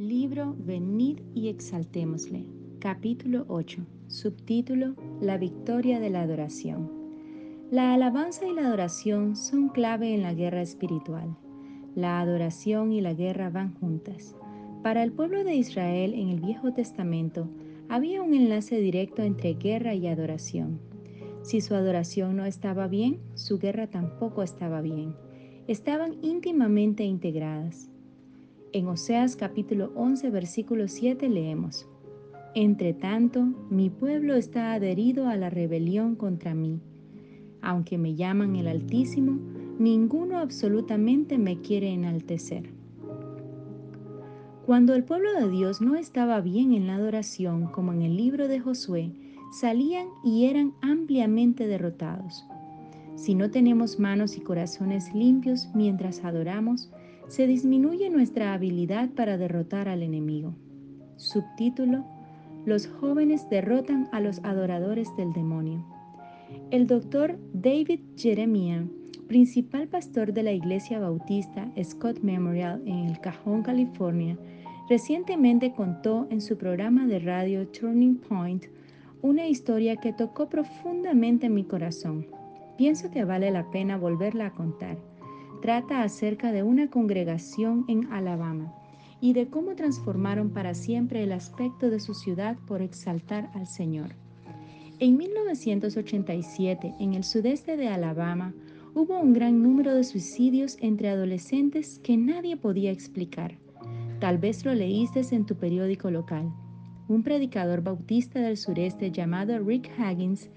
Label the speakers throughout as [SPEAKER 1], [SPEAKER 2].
[SPEAKER 1] Libro Venid y exaltémosle. Capítulo 8. Subtítulo La victoria de la adoración. La alabanza y la adoración son clave en la guerra espiritual. La adoración y la guerra van juntas. Para el pueblo de Israel en el Viejo Testamento había un enlace directo entre guerra y adoración. Si su adoración no estaba bien, su guerra tampoco estaba bien. Estaban íntimamente integradas. En Oseas capítulo 11 versículo 7 leemos, Entre tanto, mi pueblo está adherido a la rebelión contra mí. Aunque me llaman el Altísimo, ninguno absolutamente me quiere enaltecer. Cuando el pueblo de Dios no estaba bien en la adoración, como en el libro de Josué, salían y eran ampliamente derrotados. Si no tenemos manos y corazones limpios mientras adoramos, se disminuye nuestra habilidad para derrotar al enemigo. Subtítulo, Los jóvenes derrotan a los adoradores del demonio. El doctor David Jeremiah, principal pastor de la Iglesia Bautista Scott Memorial en El Cajón, California, recientemente contó en su programa de radio Turning Point una historia que tocó profundamente mi corazón. Pienso que vale la pena volverla a contar trata acerca de una congregación en Alabama y de cómo transformaron para siempre el aspecto de su ciudad por exaltar al Señor. En 1987, en el sudeste de Alabama, hubo un gran número de suicidios entre adolescentes que nadie podía explicar. Tal vez lo leíste en tu periódico local. Un predicador bautista del sureste llamado Rick Haggins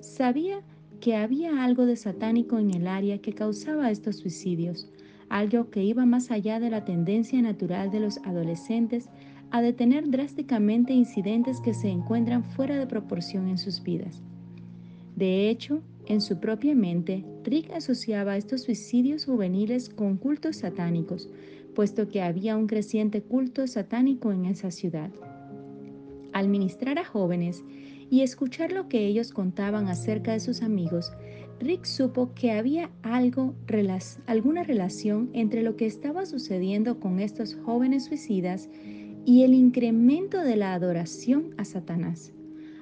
[SPEAKER 1] sabía que había algo de satánico en el área que causaba estos suicidios, algo que iba más allá de la tendencia natural de los adolescentes a detener drásticamente incidentes que se encuentran fuera de proporción en sus vidas. De hecho, en su propia mente, Rick asociaba estos suicidios juveniles con cultos satánicos, puesto que había un creciente culto satánico en esa ciudad. Al ministrar a jóvenes, y escuchar lo que ellos contaban acerca de sus amigos, Rick supo que había algo, alguna relación entre lo que estaba sucediendo con estos jóvenes suicidas y el incremento de la adoración a Satanás.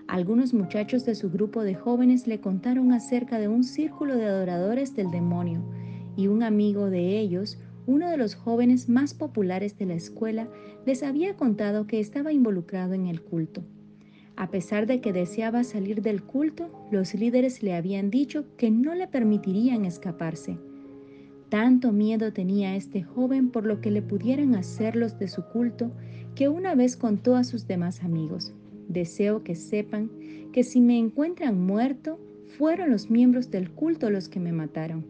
[SPEAKER 1] Algunos muchachos de su grupo de jóvenes le contaron acerca de un círculo de adoradores del demonio y un amigo de ellos, uno de los jóvenes más populares de la escuela, les había contado que estaba involucrado en el culto. A pesar de que deseaba salir del culto, los líderes le habían dicho que no le permitirían escaparse. Tanto miedo tenía este joven por lo que le pudieran hacer los de su culto que una vez contó a sus demás amigos, deseo que sepan que si me encuentran muerto, fueron los miembros del culto los que me mataron.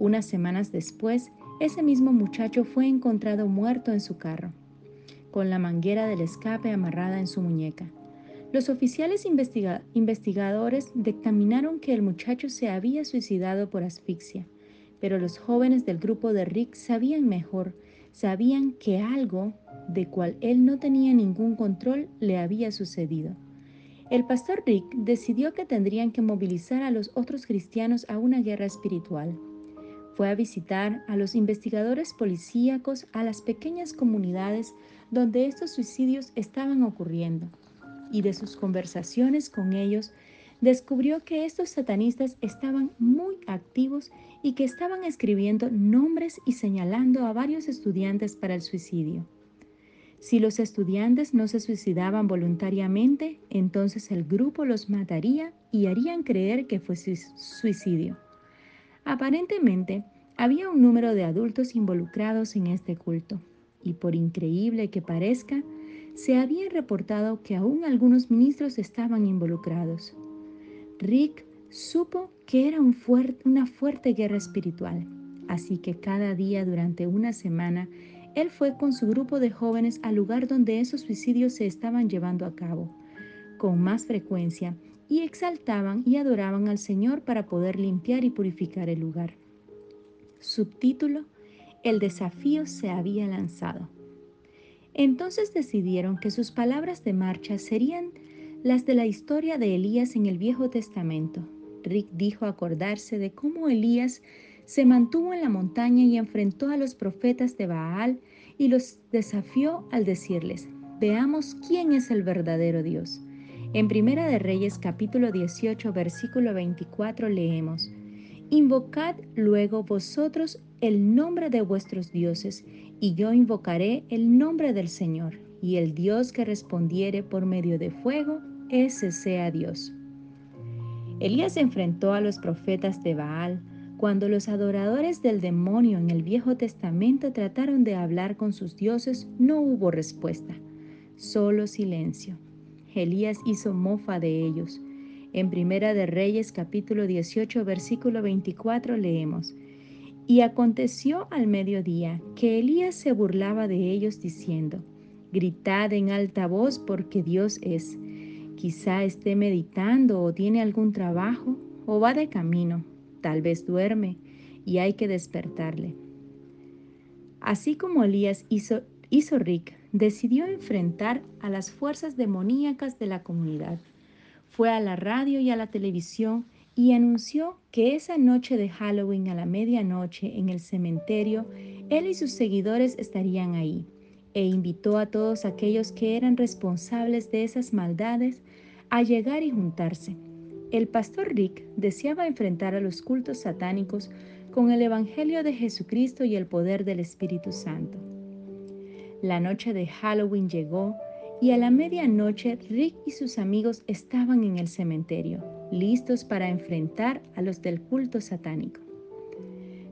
[SPEAKER 1] Unas semanas después, ese mismo muchacho fue encontrado muerto en su carro, con la manguera del escape amarrada en su muñeca. Los oficiales investigadores dictaminaron que el muchacho se había suicidado por asfixia, pero los jóvenes del grupo de Rick sabían mejor, sabían que algo de cual él no tenía ningún control le había sucedido. El pastor Rick decidió que tendrían que movilizar a los otros cristianos a una guerra espiritual. Fue a visitar a los investigadores policíacos a las pequeñas comunidades donde estos suicidios estaban ocurriendo y de sus conversaciones con ellos, descubrió que estos satanistas estaban muy activos y que estaban escribiendo nombres y señalando a varios estudiantes para el suicidio. Si los estudiantes no se suicidaban voluntariamente, entonces el grupo los mataría y harían creer que fue suicidio. Aparentemente, había un número de adultos involucrados en este culto, y por increíble que parezca, se había reportado que aún algunos ministros estaban involucrados. Rick supo que era una fuerte guerra espiritual, así que cada día durante una semana él fue con su grupo de jóvenes al lugar donde esos suicidios se estaban llevando a cabo, con más frecuencia, y exaltaban y adoraban al Señor para poder limpiar y purificar el lugar. Subtítulo, El desafío se había lanzado. Entonces decidieron que sus palabras de marcha serían las de la historia de Elías en el Viejo Testamento. Rick dijo acordarse de cómo Elías se mantuvo en la montaña y enfrentó a los profetas de Baal y los desafió al decirles, veamos quién es el verdadero Dios. En Primera de Reyes capítulo 18 versículo 24 leemos, Invocad luego vosotros el nombre de vuestros dioses, y yo invocaré el nombre del Señor, y el Dios que respondiere por medio de fuego, ese sea Dios. Elías enfrentó a los profetas de Baal cuando los adoradores del demonio en el Viejo Testamento trataron de hablar con sus dioses, no hubo respuesta, solo silencio. Elías hizo mofa de ellos. En Primera de Reyes capítulo 18 versículo 24 leemos, Y aconteció al mediodía que Elías se burlaba de ellos diciendo, Gritad en alta voz porque Dios es. Quizá esté meditando o tiene algún trabajo o va de camino, tal vez duerme y hay que despertarle. Así como Elías hizo, hizo Rick, decidió enfrentar a las fuerzas demoníacas de la comunidad fue a la radio y a la televisión y anunció que esa noche de Halloween a la medianoche en el cementerio, él y sus seguidores estarían ahí, e invitó a todos aquellos que eran responsables de esas maldades a llegar y juntarse. El pastor Rick deseaba enfrentar a los cultos satánicos con el Evangelio de Jesucristo y el poder del Espíritu Santo. La noche de Halloween llegó y a la medianoche Rick y sus amigos estaban en el cementerio, listos para enfrentar a los del culto satánico.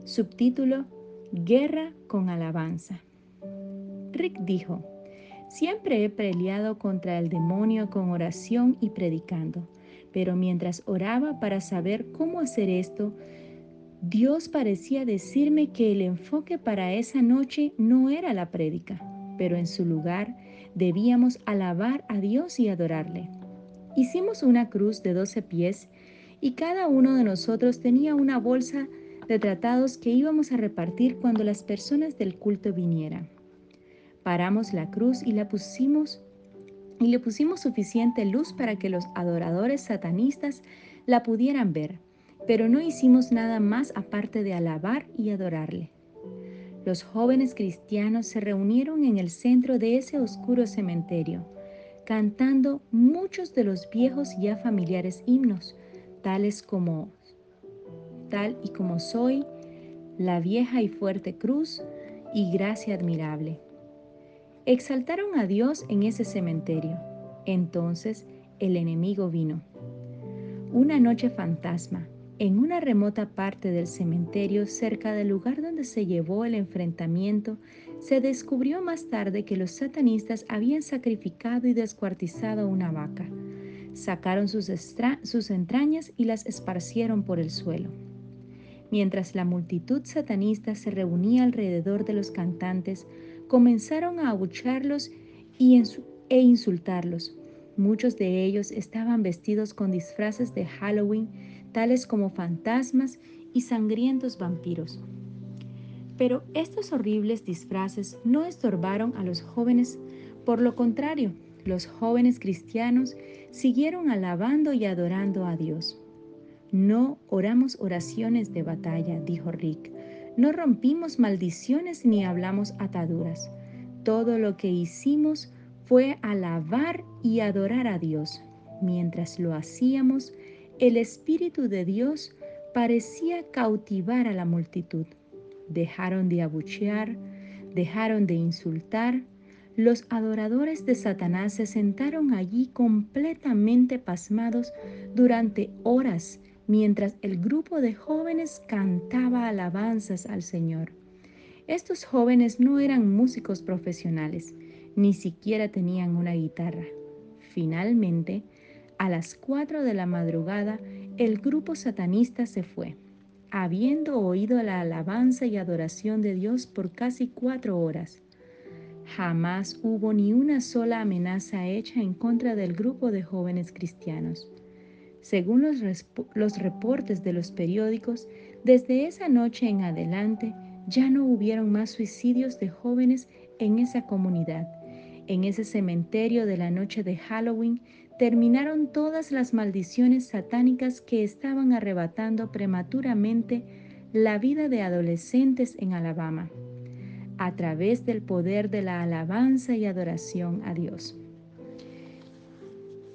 [SPEAKER 1] Subtítulo Guerra con alabanza. Rick dijo, Siempre he peleado contra el demonio con oración y predicando, pero mientras oraba para saber cómo hacer esto, Dios parecía decirme que el enfoque para esa noche no era la prédica, pero en su lugar debíamos alabar a Dios y adorarle. Hicimos una cruz de 12 pies y cada uno de nosotros tenía una bolsa de tratados que íbamos a repartir cuando las personas del culto vinieran. Paramos la cruz y la pusimos y le pusimos suficiente luz para que los adoradores satanistas la pudieran ver, pero no hicimos nada más aparte de alabar y adorarle. Los jóvenes cristianos se reunieron en el centro de ese oscuro cementerio, cantando muchos de los viejos ya familiares himnos, tales como Tal y como soy, la vieja y fuerte cruz y gracia admirable. Exaltaron a Dios en ese cementerio. Entonces el enemigo vino. Una noche fantasma, en una remota parte del cementerio, cerca del lugar donde se llevó el enfrentamiento, se descubrió más tarde que los satanistas habían sacrificado y descuartizado una vaca. Sacaron sus, entrañas y las esparcieron por el suelo. Mientras la multitud satanista se reunía alrededor de los cantantes, comenzaron a abucharlos y e insultarlos. Muchos de ellos estaban vestidos con disfraces de Halloween tales como fantasmas y sangrientos vampiros. Pero estos horribles disfraces no estorbaron a los jóvenes, por lo contrario, los jóvenes cristianos siguieron alabando y adorando a Dios. No oramos oraciones de batalla, dijo Rick. No rompimos maldiciones ni hablamos ataduras. Todo lo que hicimos fue alabar y adorar a Dios. Mientras lo hacíamos, el Espíritu de Dios parecía cautivar a la multitud. Dejaron de abuchear, dejaron de insultar. Los adoradores de Satanás se sentaron allí completamente pasmados durante horas mientras el grupo de jóvenes cantaba alabanzas al Señor. Estos jóvenes no eran músicos profesionales, ni siquiera tenían una guitarra. Finalmente, a las cuatro de la madrugada, el grupo satanista se fue, habiendo oído la alabanza y adoración de Dios por casi cuatro horas. Jamás hubo ni una sola amenaza hecha en contra del grupo de jóvenes cristianos. Según los, los, reportes de los periódicos, desde esa noche en adelante ya no hubieron más suicidios de jóvenes en esa comunidad. En ese cementerio de la noche de Halloween terminaron todas las maldiciones satánicas que estaban arrebatando prematuramente la vida de adolescentes en Alabama. a través del poder de la alabanza y adoración a Dios.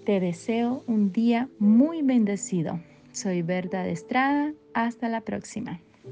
[SPEAKER 1] Te deseo un día muy bendecido. Soy Berta de Estrada. Hasta la próxima.